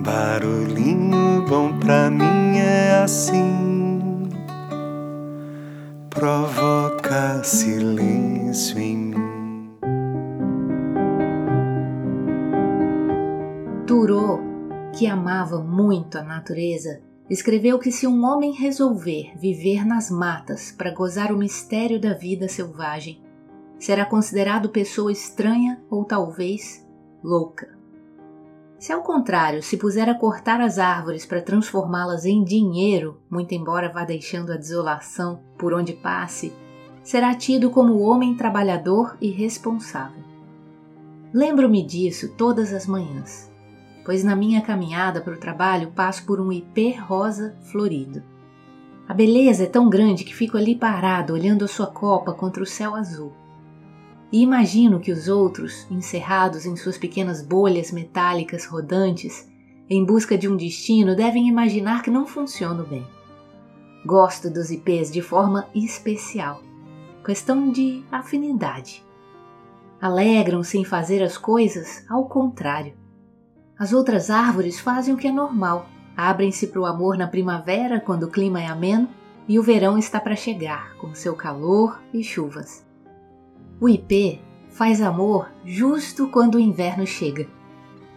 Barulhinho bom pra mim é assim, provoca silêncio em mim. Turô, que amava muito a natureza, escreveu que se um homem resolver viver nas matas para gozar o mistério da vida selvagem, será considerado pessoa estranha ou talvez louca. Se ao contrário se puser a cortar as árvores para transformá-las em dinheiro, muito embora vá deixando a desolação por onde passe, será tido como homem trabalhador e responsável. Lembro-me disso todas as manhãs, pois na minha caminhada para o trabalho passo por um ipê rosa florido. A beleza é tão grande que fico ali parado olhando a sua copa contra o céu azul e imagino que os outros, encerrados em suas pequenas bolhas metálicas rodantes, em busca de um destino, devem imaginar que não funciono bem. Gosto dos ipês de forma especial, questão de afinidade. Alegram-se em fazer as coisas ao contrário. As outras árvores fazem o que é normal, abrem-se para o amor na primavera, quando o clima é ameno, e o verão está para chegar, com seu calor e chuvas. O ipê faz amor justo quando o inverno chega,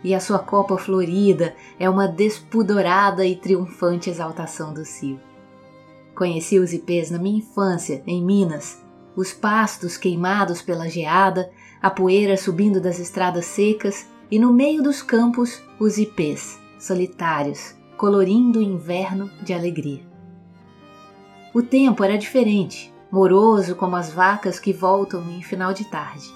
e a sua copa florida é uma despudorada e triunfante exaltação do cio. Conheci os ipês na minha infância, em Minas, os pastos queimados pela geada, a poeira subindo das estradas secas e no meio dos campos os ipês, solitários, colorindo o inverno de alegria. O tempo era diferente, moroso como as vacas que voltam em final de tarde.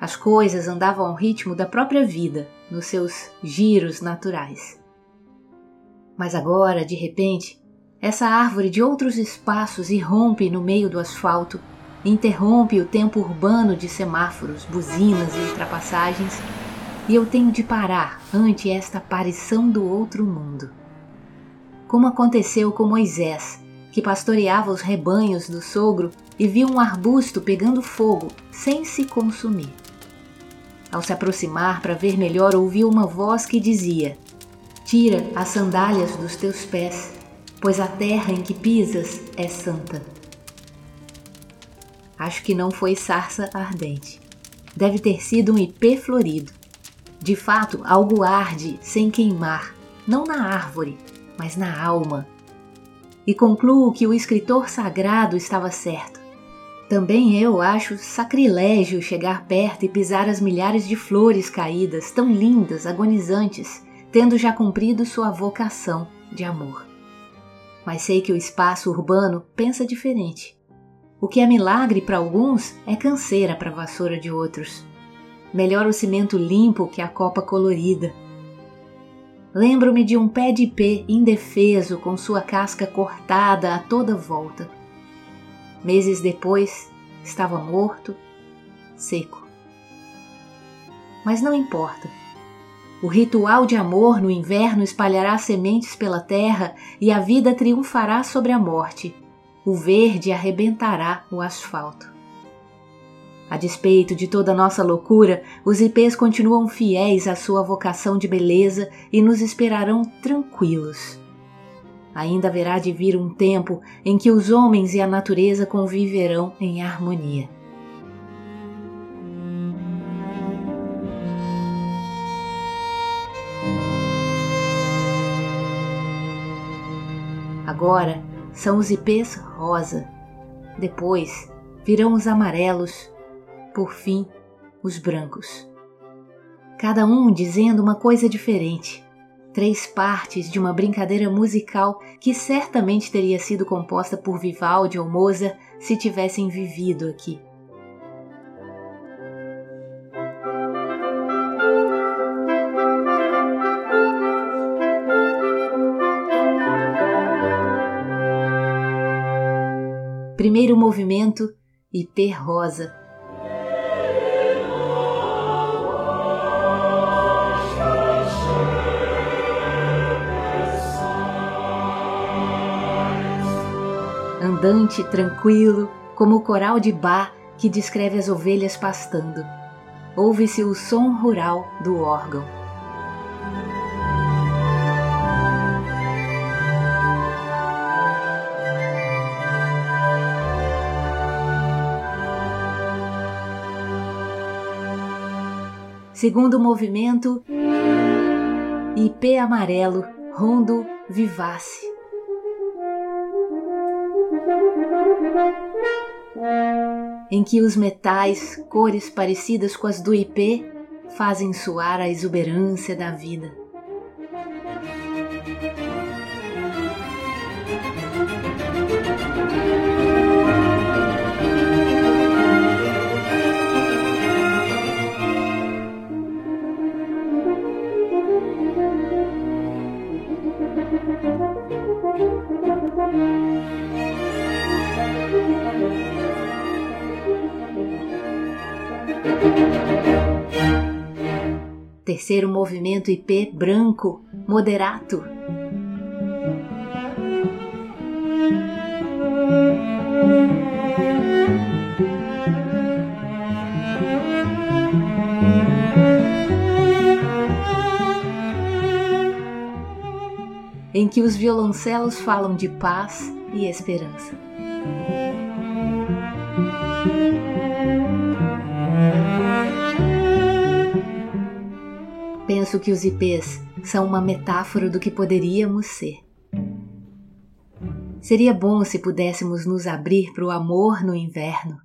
As coisas andavam ao ritmo da própria vida, nos seus giros naturais. Mas agora, de repente, essa árvore de outros espaços irrompe no meio do asfalto, interrompe o tempo urbano de semáforos, buzinas e ultrapassagens, e eu tenho de parar ante esta aparição do outro mundo. Como aconteceu com Moisés, que pastoreava os rebanhos do sogro e viu um arbusto pegando fogo sem se consumir. Ao se aproximar para ver melhor, ouviu uma voz que dizia: Tira as sandálias dos teus pés, pois a terra em que pisas é santa. Acho que não foi sarça ardente. Deve ter sido um ipê florido. De fato, algo arde sem queimar, não na árvore, mas na alma e concluo que o escritor sagrado estava certo. Também eu acho sacrilégio chegar perto e pisar as milhares de flores caídas, tão lindas, agonizantes, tendo já cumprido sua vocação de amor. Mas sei que o espaço urbano pensa diferente. O que é milagre para alguns é canseira para a vassoura de outros. Melhor o cimento limpo que a copa colorida Lembro-me de um pé de ipê indefeso com sua casca cortada a toda volta. Meses depois, estava morto, seco. Mas não importa. O ritual de amor no inverno espalhará sementes pela terra e a vida triunfará sobre a morte. O verde arrebentará o asfalto. A despeito de toda nossa loucura, os ipês continuam fiéis à sua vocação de beleza e nos esperarão tranquilos. Ainda haverá de vir um tempo em que os homens e a natureza conviverão em harmonia. Agora são os ipês rosa, depois virão os amarelos por fim, os brancos. Cada um dizendo uma coisa diferente. Três partes de uma brincadeira musical que certamente teria sido composta por Vivaldi ou Mozart se tivessem vivido aqui. Primeiro movimento, IP rosa, andante, tranquilo, como o coral de Bar que descreve as ovelhas pastando. Ouve-se o som rural do órgão. Segundo movimento, IP amarelo, rondo vivace. Em que os metais, cores parecidas com as do IP, fazem soar a exuberância da vida. Terceiro movimento IP branco, moderato. Em que os violoncelos falam de paz e esperança. Penso que os IPs são uma metáfora do que poderíamos ser. Seria bom se pudéssemos nos abrir para o amor no inverno.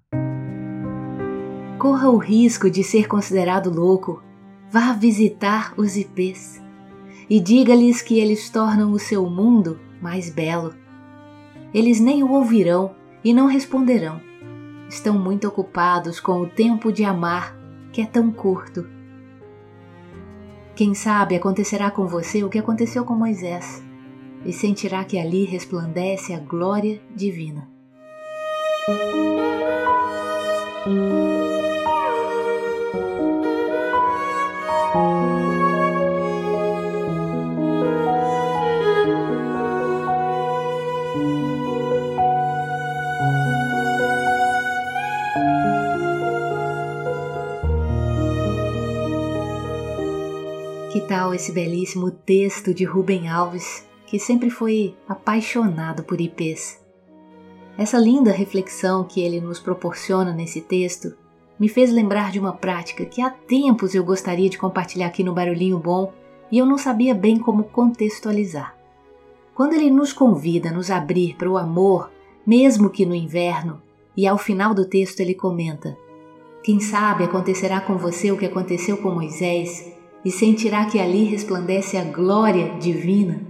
Corra o risco de ser considerado louco. Vá visitar os IPs e diga-lhes que eles tornam o seu mundo mais belo. Eles nem o ouvirão e não responderão. Estão muito ocupados com o tempo de amar, que é tão curto quem sabe acontecerá com você o que aconteceu com Moisés, e sentirá que ali resplandece a glória divina. Esse belíssimo texto de Rubem Alves, que sempre foi apaixonado por IPs? Essa linda reflexão que ele nos proporciona nesse texto me fez lembrar de uma prática que há tempos eu gostaria de compartilhar aqui no Barulhinho Bom e eu não sabia bem como contextualizar. Quando ele nos convida a nos abrir para o amor, mesmo que no inverno, e ao final do texto ele comenta: Quem sabe acontecerá com você o que aconteceu com Moisés e sentirá que ali resplandece a glória divina.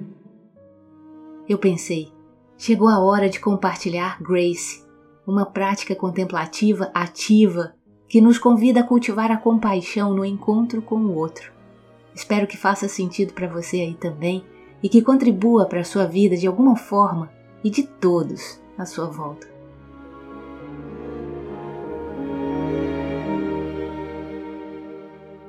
Eu pensei, chegou a hora de compartilhar Grace, uma prática contemplativa ativa que nos convida a cultivar a compaixão no encontro com o outro. Espero que faça sentido para você aí também e que contribua para a sua vida de alguma forma e de todos à sua volta.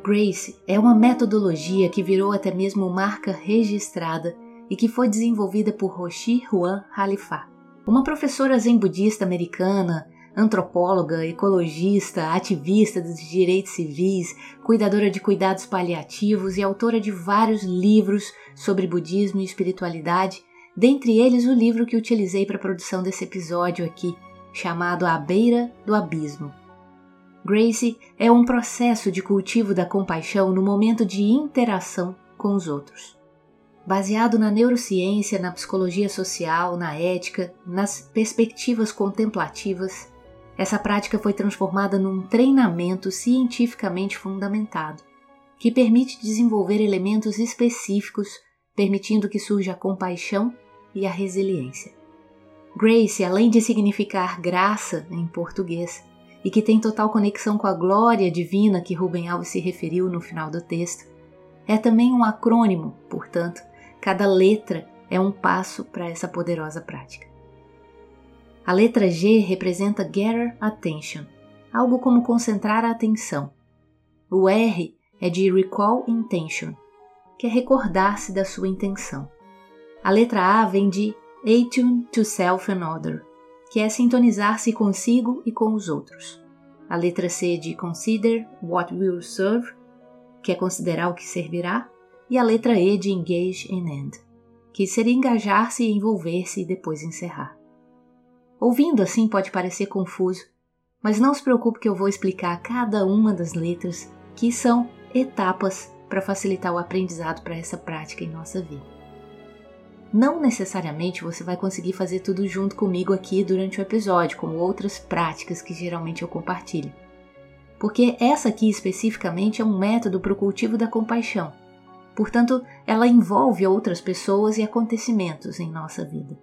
Grace é uma metodologia que virou até mesmo marca registrada e que foi desenvolvida por Roshi Juan Halifa, uma professora zen budista americana, antropóloga, ecologista, ativista dos direitos civis, cuidadora de cuidados paliativos e autora de vários livros sobre budismo e espiritualidade, dentre eles o livro que utilizei para a produção desse episódio aqui, chamado A Beira do Abismo. Gracie é um processo de cultivo da compaixão no momento de interação com os outros. Baseado na neurociência, na psicologia social, na ética, nas perspectivas contemplativas, essa prática foi transformada num treinamento cientificamente fundamentado, que permite desenvolver elementos específicos, permitindo que surja a compaixão e a resiliência. Grace, além de significar graça em português, e que tem total conexão com a glória divina que Rubem Alves se referiu no final do texto. É também um acrônimo, portanto, cada letra é um passo para essa poderosa prática. A letra G representa Gather Attention, algo como concentrar a atenção. O R é de Recall Intention, que é recordar-se da sua intenção. A letra A vem de Attune to Self and Other, que é sintonizar-se consigo e com os outros. A letra C de Consider What Will Serve, que é considerar o que servirá. E a letra E de Engage and End, que seria engajar-se e envolver-se e depois encerrar. Ouvindo assim pode parecer confuso, mas não se preocupe que eu vou explicar cada uma das letras, que são etapas para facilitar o aprendizado para essa prática em nossa vida. Não necessariamente você vai conseguir fazer tudo junto comigo aqui durante o episódio, como outras práticas que geralmente eu compartilho. Porque essa aqui especificamente é um método para o cultivo da compaixão. Portanto, ela envolve outras pessoas e acontecimentos em nossa vida.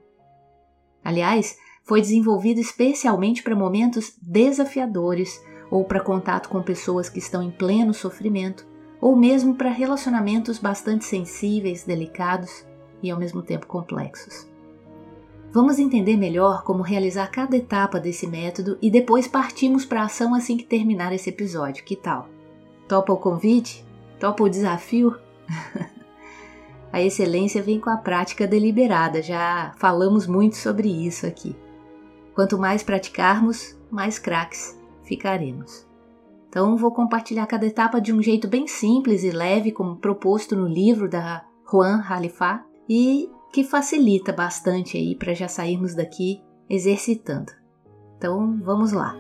Aliás, foi desenvolvido especialmente para momentos desafiadores ou para contato com pessoas que estão em pleno sofrimento, ou mesmo para relacionamentos bastante sensíveis, delicados e ao mesmo tempo complexos. Vamos entender melhor como realizar cada etapa desse método e depois partimos para a ação assim que terminar esse episódio. Que tal? Topa o convite? Topa o desafio? a excelência vem com a prática deliberada, já falamos muito sobre isso aqui. Quanto mais praticarmos, mais craques ficaremos. Então, vou compartilhar cada etapa de um jeito bem simples e leve, como proposto no livro da Juan Halifá, e que facilita bastante aí para já sairmos daqui exercitando. Então, vamos lá.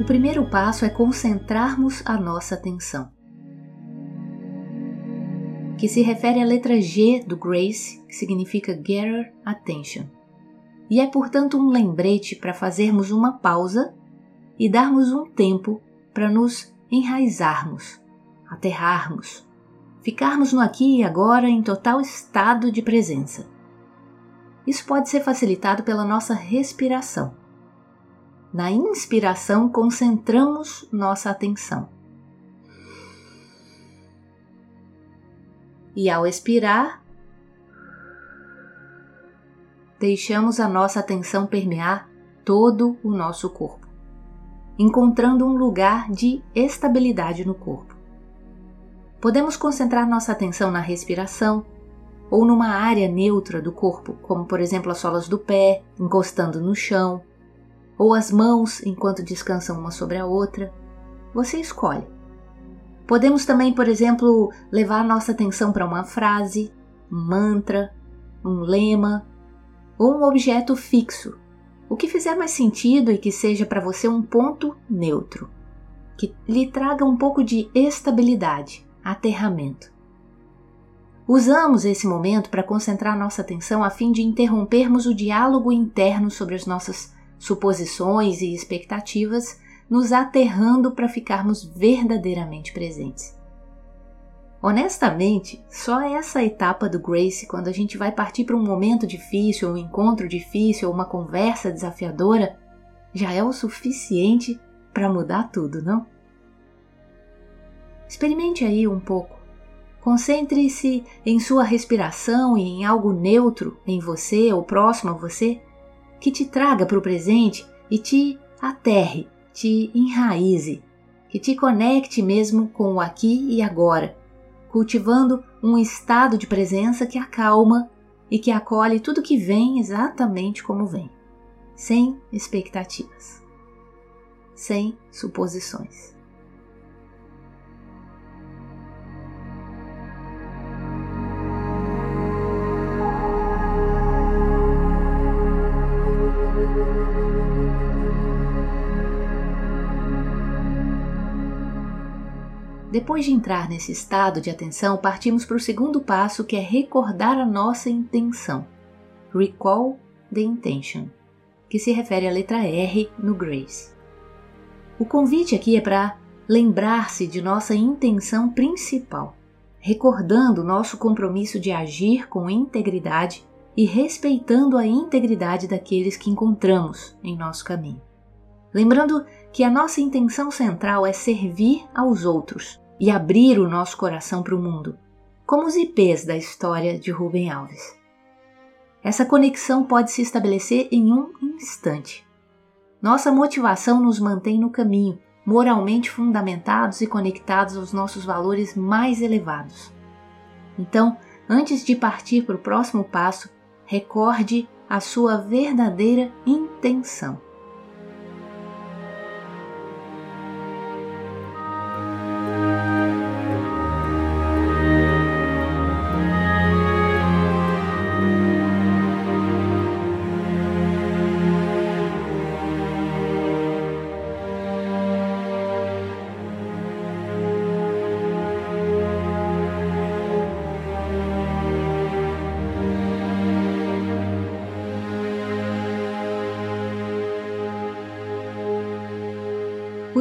O primeiro passo é concentrarmos a nossa atenção, que se refere à letra G do Grace, que significa Gather Attention e é, portanto, um lembrete para fazermos uma pausa e darmos um tempo para nos enraizarmos, aterrarmos, ficarmos no aqui e agora em total estado de presença. Isso pode ser facilitado pela nossa respiração. Na inspiração, concentramos nossa atenção. E ao expirar, deixamos a nossa atenção permear todo o nosso corpo, encontrando um lugar de estabilidade no corpo. Podemos concentrar nossa atenção na respiração ou numa área neutra do corpo, como por exemplo as solas do pé encostando no chão, ou as mãos enquanto descansam uma sobre a outra. Você escolhe. Podemos também, por exemplo, levar nossa atenção para uma frase, um mantra, um lema ou um objeto fixo, o que fizer mais sentido e que seja para você um ponto neutro, que lhe traga um pouco de estabilidade, aterramento. Usamos esse momento para concentrar nossa atenção a fim de interrompermos o diálogo interno sobre as nossas suposições e expectativas, nos aterrando para ficarmos verdadeiramente presentes. Honestamente, só essa etapa do Grace, quando a gente vai partir para um momento difícil, um encontro difícil, uma conversa desafiadora, já é o suficiente para mudar tudo, não? Experimente aí um pouco. Concentre-se em sua respiração e em algo neutro em você ou próximo a você que te traga para o presente e te aterre, te enraize, que te conecte mesmo com o aqui e agora cultivando um estado de presença que acalma e que acolhe tudo que vem exatamente como vem, sem expectativas, sem suposições. Depois de entrar nesse estado de atenção, partimos para o segundo passo, que é recordar a nossa intenção. Recall the intention, que se refere à letra R no Grace. O convite aqui é para lembrar-se de nossa intenção principal, recordando nosso compromisso de agir com integridade e respeitando a integridade daqueles que encontramos em nosso caminho. Lembrando que a nossa intenção central é servir aos outros e abrir o nosso coração para o mundo, como os IPs da história de Rubem Alves. Essa conexão pode se estabelecer em um instante. Nossa motivação nos mantém no caminho, moralmente fundamentados e conectados aos nossos valores mais elevados. Então, antes de partir para o próximo passo, recorde a sua verdadeira intenção.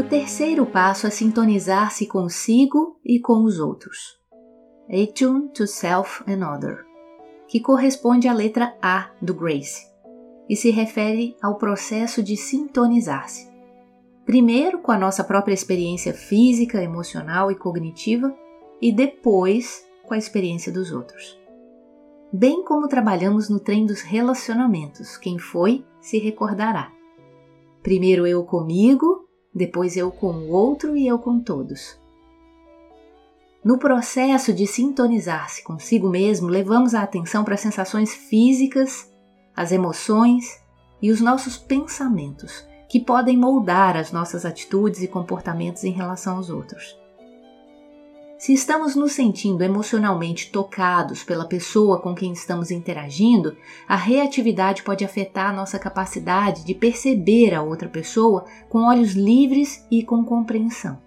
Terceiro passo é sintonizar-se consigo e com os outros. Attune to Self and Other, que corresponde à letra A do Grace e se refere ao processo de sintonizar-se. Primeiro com a nossa própria experiência física, emocional e cognitiva, e depois com a experiência dos outros. Bem como trabalhamos no trem dos relacionamentos, quem foi se recordará. Primeiro eu comigo, depois eu com o outro e eu com todos. No processo de sintonizar-se consigo mesmo, levamos a atenção para as sensações físicas, as emoções e os nossos pensamentos, que podem moldar as nossas atitudes e comportamentos em relação aos outros. Se estamos nos sentindo emocionalmente tocados pela pessoa com quem estamos interagindo, a reatividade pode afetar a nossa capacidade de perceber a outra pessoa com olhos livres e com compreensão.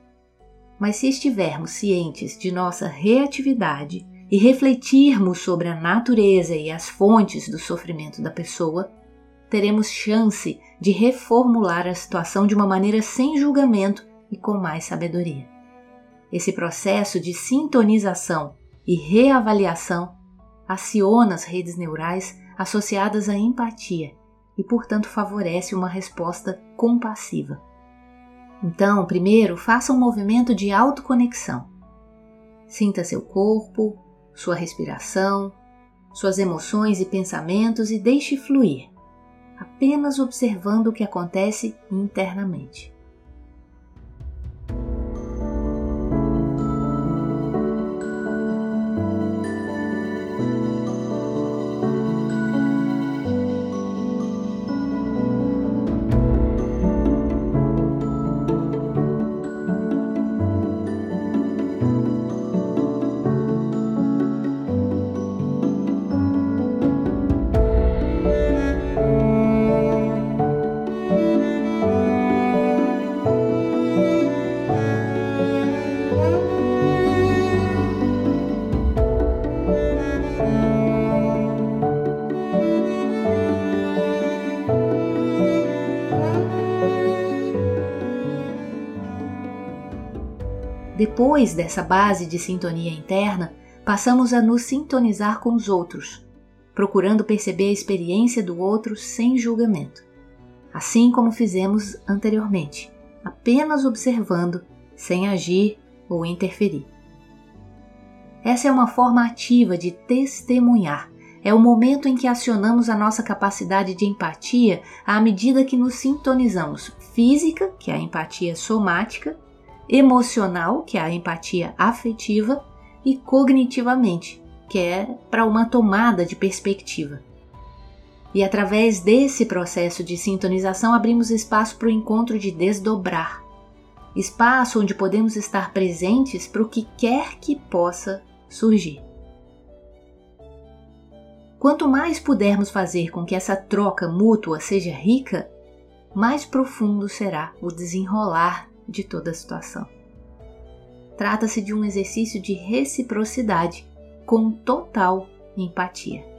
Mas se estivermos cientes de nossa reatividade e refletirmos sobre a natureza e as fontes do sofrimento da pessoa, teremos chance de reformular a situação de uma maneira sem julgamento e com mais sabedoria. Esse processo de sintonização e reavaliação aciona as redes neurais associadas à empatia e, portanto, favorece uma resposta compassiva. Então, primeiro, faça um movimento de autoconexão. Sinta seu corpo, sua respiração, suas emoções e pensamentos e deixe fluir, apenas observando o que acontece internamente. Depois dessa base de sintonia interna, passamos a nos sintonizar com os outros, procurando perceber a experiência do outro sem julgamento, assim como fizemos anteriormente, apenas observando, sem agir ou interferir. Essa é uma forma ativa de testemunhar. É o momento em que acionamos a nossa capacidade de empatia à medida que nos sintonizamos física, que é a empatia somática, emocional, que é a empatia afetiva, e cognitivamente, que é para uma tomada de perspectiva. E através desse processo de sintonização abrimos espaço para o encontro de desdobrar espaço onde podemos estar presentes para o que quer que possa surgir. Quanto mais pudermos fazer com que essa troca mútua seja rica, mais profundo será o desenrolar de toda a situação. Trata-se de um exercício de reciprocidade com total empatia.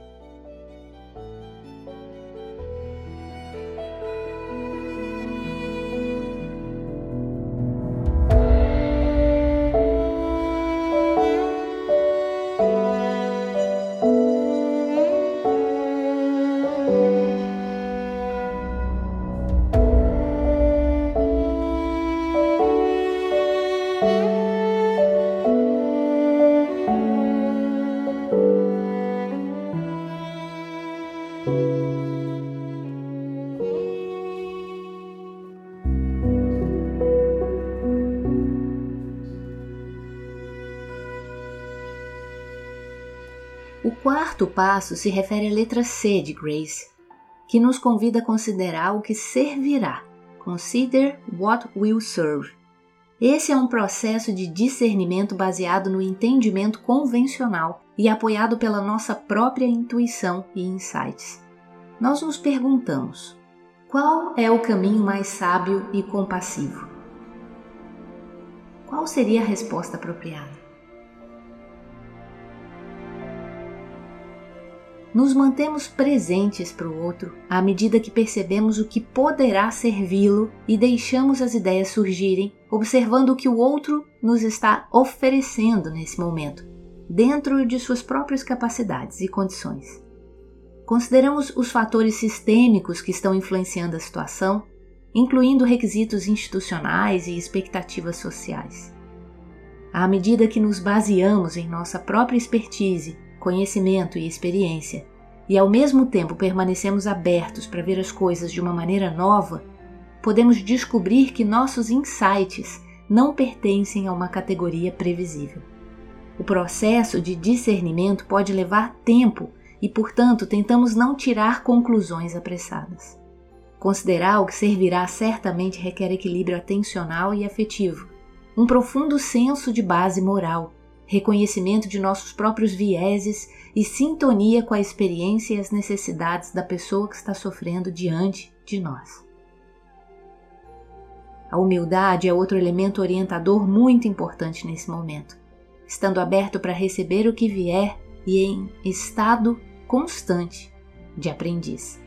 Quarto passo se refere à letra C de Grace, que nos convida a considerar o que servirá. Consider what will serve. Esse é um processo de discernimento baseado no entendimento convencional e apoiado pela nossa própria intuição e insights. Nós nos perguntamos: qual é o caminho mais sábio e compassivo? Qual seria a resposta apropriada? Nos mantemos presentes para o outro à medida que percebemos o que poderá servi-lo e deixamos as ideias surgirem, observando o que o outro nos está oferecendo nesse momento, dentro de suas próprias capacidades e condições. Consideramos os fatores sistêmicos que estão influenciando a situação, incluindo requisitos institucionais e expectativas sociais. À medida que nos baseamos em nossa própria expertise conhecimento e experiência, e ao mesmo tempo permanecemos abertos para ver as coisas de uma maneira nova, podemos descobrir que nossos insights não pertencem a uma categoria previsível. O processo de discernimento pode levar tempo e, portanto, tentamos não tirar conclusões apressadas. Considerar o que servirá certamente requer equilíbrio atencional e afetivo, um profundo senso de base moral reconhecimento de nossos próprios vieses e sintonia com a experiência e as necessidades da pessoa que está sofrendo diante de nós. A humildade é outro elemento orientador muito importante nesse momento, estando aberto para receber o que vier e em estado constante de aprendiz.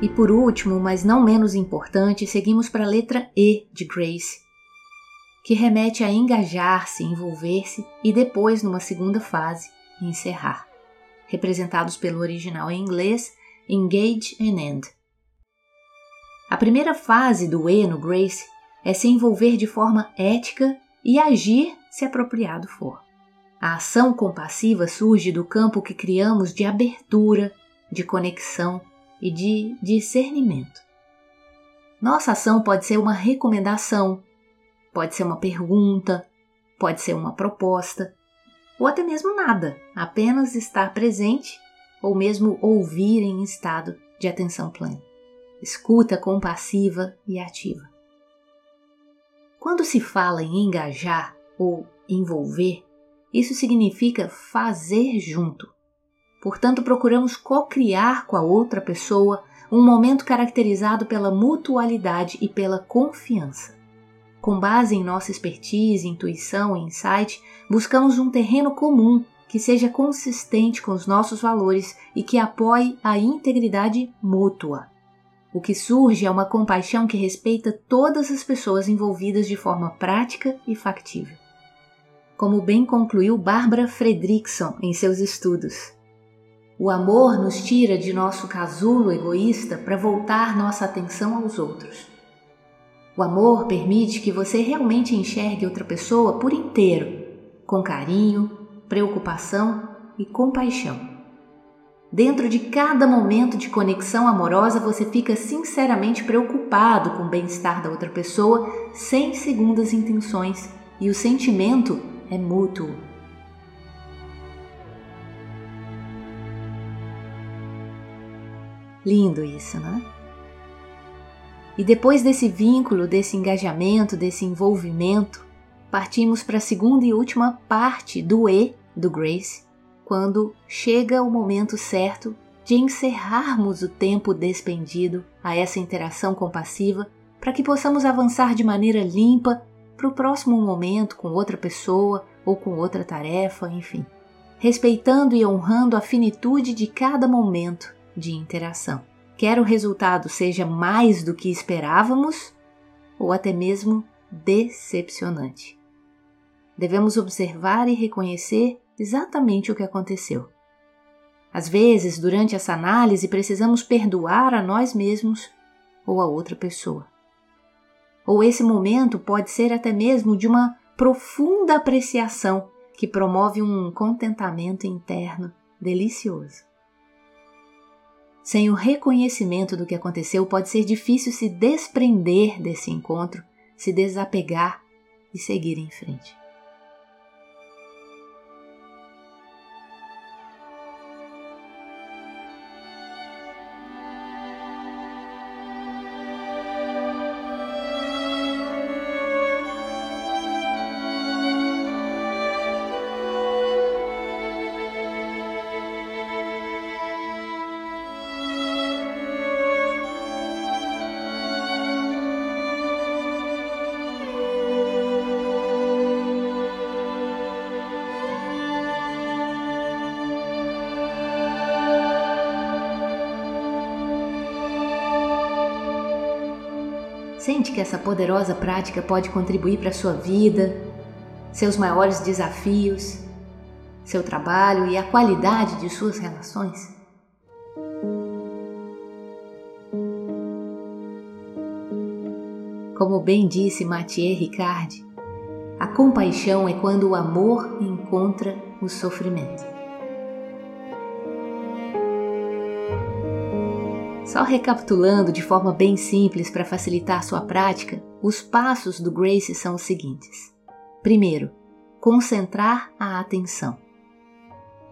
E por último, mas não menos importante, seguimos para a letra E de Grace, que remete a engajar-se, envolver-se e depois, numa segunda fase, encerrar, representados pelo original em inglês Engage and End. A primeira fase do E no Grace é se envolver de forma ética e agir se apropriado for. A ação compassiva surge do campo que criamos de abertura, de conexão, e de discernimento. Nossa ação pode ser uma recomendação, pode ser uma pergunta, pode ser uma proposta, ou até mesmo nada, apenas estar presente ou mesmo ouvir em estado de atenção plena. Escuta compassiva e ativa. Quando se fala em engajar ou envolver, isso significa fazer junto, Portanto, procuramos co-criar com a outra pessoa um momento caracterizado pela mutualidade e pela confiança. Com base em nossa expertise, intuição e insight, buscamos um terreno comum que seja consistente com os nossos valores e que apoie a integridade mútua. O que surge é uma compaixão que respeita todas as pessoas envolvidas de forma prática e factível. Como bem concluiu Barbara Fredrickson em seus estudos, o amor nos tira de nosso casulo egoísta para voltar nossa atenção aos outros. O amor permite que você realmente enxergue outra pessoa por inteiro, com carinho, preocupação e compaixão. Dentro de cada momento de conexão amorosa, você fica sinceramente preocupado com o bem-estar da outra pessoa, sem segundas intenções, e o sentimento é mútuo. Lindo isso, né? E depois desse vínculo, desse engajamento, desse envolvimento, partimos para a segunda e última parte do E do Grace, quando chega o momento certo de encerrarmos o tempo despendido a essa interação compassiva para que possamos avançar de maneira limpa para o próximo momento com outra pessoa ou com outra tarefa, enfim, respeitando e honrando a finitude de cada momento de interação. Quer o resultado seja mais do que esperávamos ou até mesmo decepcionante. Devemos observar e reconhecer exatamente o que aconteceu. Às vezes, durante essa análise, precisamos perdoar a nós mesmos ou a outra pessoa. Ou esse momento pode ser até mesmo de uma profunda apreciação que promove um contentamento interno delicioso. Sem o reconhecimento do que aconteceu, pode ser difícil se desprender desse encontro, se desapegar e seguir em frente. Poderosa prática pode contribuir para sua vida, seus maiores desafios, seu trabalho e a qualidade de suas relações? Como bem disse Mathieu Ricard, a compaixão é quando o amor encontra o sofrimento. Só recapitulando de forma bem simples para facilitar sua prática, os passos do Grace são os seguintes. Primeiro, concentrar a atenção.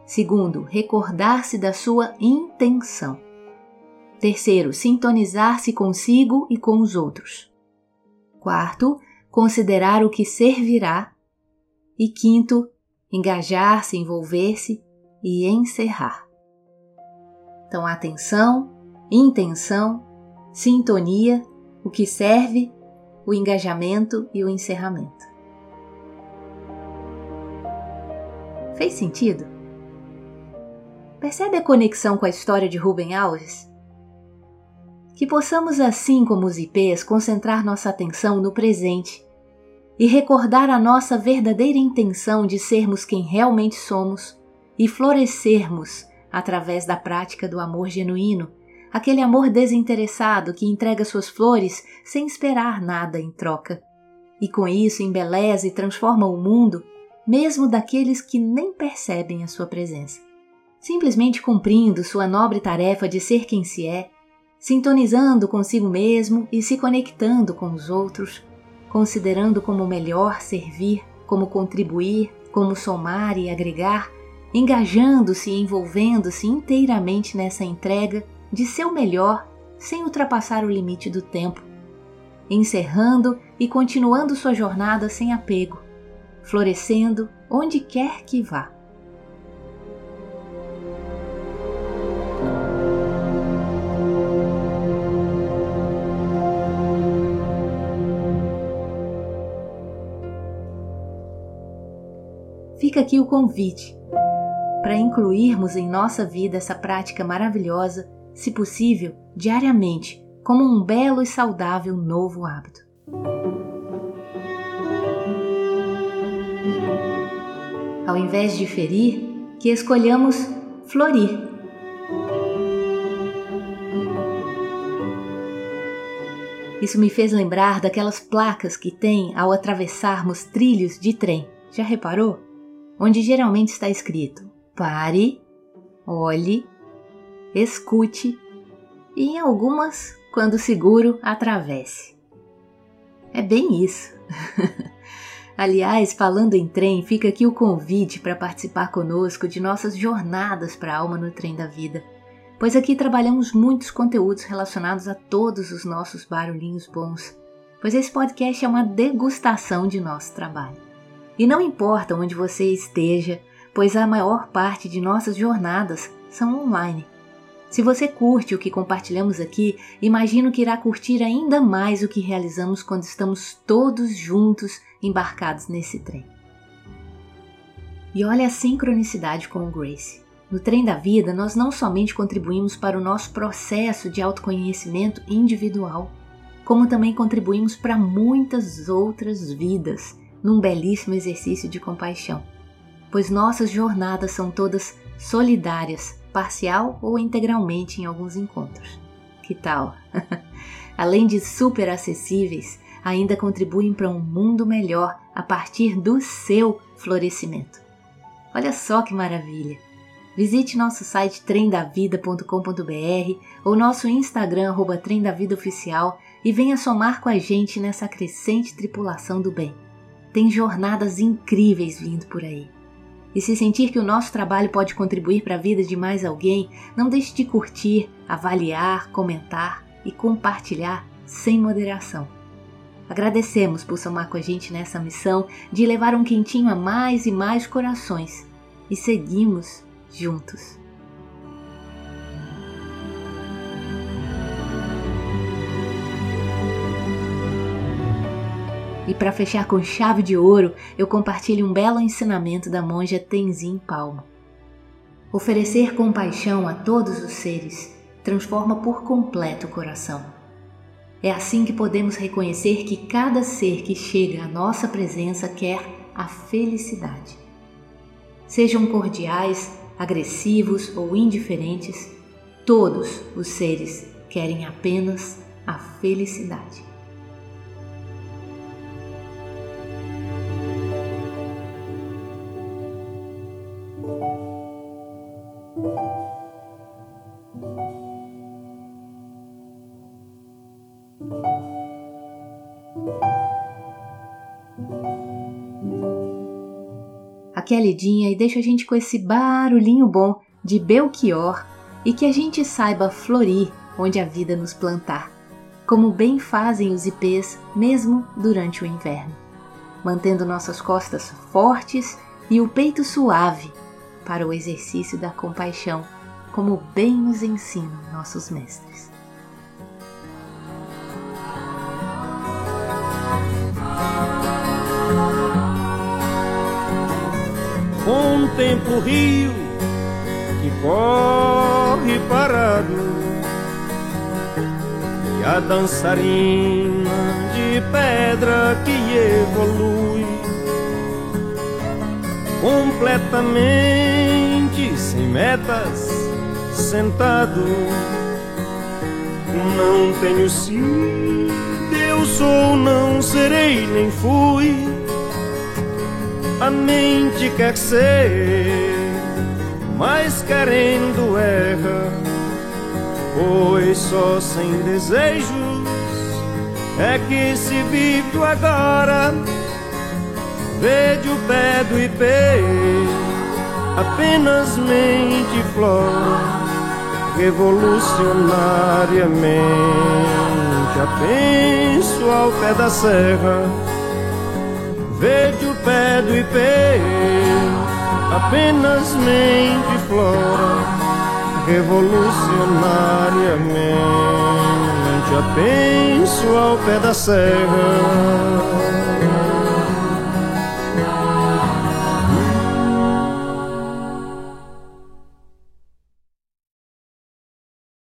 Segundo, recordar-se da sua intenção. Terceiro, sintonizar-se consigo e com os outros. Quarto, considerar o que servirá. E quinto, engajar-se, envolver-se e encerrar. Então, atenção, intenção, sintonia, o que serve, o engajamento e o encerramento. Fez sentido? Percebe a conexão com a história de Rubem Alves? Que possamos, assim como os IPs, concentrar nossa atenção no presente e recordar a nossa verdadeira intenção de sermos quem realmente somos e florescermos através da prática do amor genuíno, aquele amor desinteressado que entrega suas flores sem esperar nada em troca. E com isso embeleza e transforma o mundo, mesmo daqueles que nem percebem a sua presença. Simplesmente cumprindo sua nobre tarefa de ser quem se é sintonizando consigo mesmo e se conectando com os outros, considerando como melhor servir, como contribuir, como somar e agregar, engajando-se e envolvendo-se inteiramente nessa entrega de seu melhor sem ultrapassar o limite do tempo, encerrando e continuando sua jornada sem apego, florescendo onde quer que vá. fica aqui o convite para incluirmos em nossa vida essa prática maravilhosa, se possível, diariamente, como um belo e saudável novo hábito. Ao invés de ferir, que escolhamos florir. Isso me fez lembrar daquelas placas que tem ao atravessarmos trilhos de trem. Já reparou? onde geralmente está escrito pare, olhe, escute e em algumas, quando seguro, atravesse. É bem isso. Aliás, falando em trem, fica aqui o convite para participar conosco de nossas jornadas para a alma no trem da vida, pois aqui trabalhamos muitos conteúdos relacionados a todos os nossos barulhinhos bons, pois esse podcast é uma degustação de nosso trabalho. E não importa onde você esteja, pois a maior parte de nossas jornadas são online. Se você curte o que compartilhamos aqui, imagino que irá curtir ainda mais o que realizamos quando estamos todos juntos embarcados nesse trem. E olha a sincronicidade com o Grace. No trem da vida, nós não somente contribuímos para o nosso processo de autoconhecimento individual, como também contribuímos para muitas outras vidas num belíssimo exercício de compaixão, pois nossas jornadas são todas solidárias, parcial ou integralmente em alguns encontros. Que tal? Além de super acessíveis, ainda contribuem para um mundo melhor a partir do seu florescimento. Olha só que maravilha! Visite nosso site trendavida.com.br ou nosso Instagram arroba e venha somar com a gente nessa crescente tripulação do bem. Tem jornadas incríveis vindo por aí. E se sentir que o nosso trabalho pode contribuir para a vida de mais alguém, não deixe de curtir, avaliar, comentar e compartilhar sem moderação. Agradecemos por somar com a gente nessa missão de levar um quentinho a mais e mais corações e seguimos juntos. E para fechar com chave de ouro, eu compartilho um belo ensinamento da monja Tenzin Palmo. Oferecer compaixão a todos os seres transforma por completo o coração. É assim que podemos reconhecer que cada ser que chega à nossa presença quer a felicidade. Sejam cordiais, agressivos ou indiferentes, todos os seres querem apenas a felicidade. Aqueledinha e deixa a gente com esse barulhinho bom de Belchior e que a gente saiba florir onde a vida nos plantar, como bem fazem os ipês mesmo durante o inverno, mantendo nossas costas fortes e o peito suave para o exercício da compaixão, como bem nos ensinam nossos mestres. Contemplo o rio que corre parado e a dançarina de pedra que evolui completamente sem metas, sentado. Não tenho se eu sou, não serei nem fui a mente quer ser, mas querendo erra, pois só sem desejos é que se vive agora. Vede o pé do ipê, apenas mente flora, revolucionariamente. Apenso ao pé da serra Verde o pé do ipê, apenas mente flora, revolucionariamente. Apenso ao pé da serra.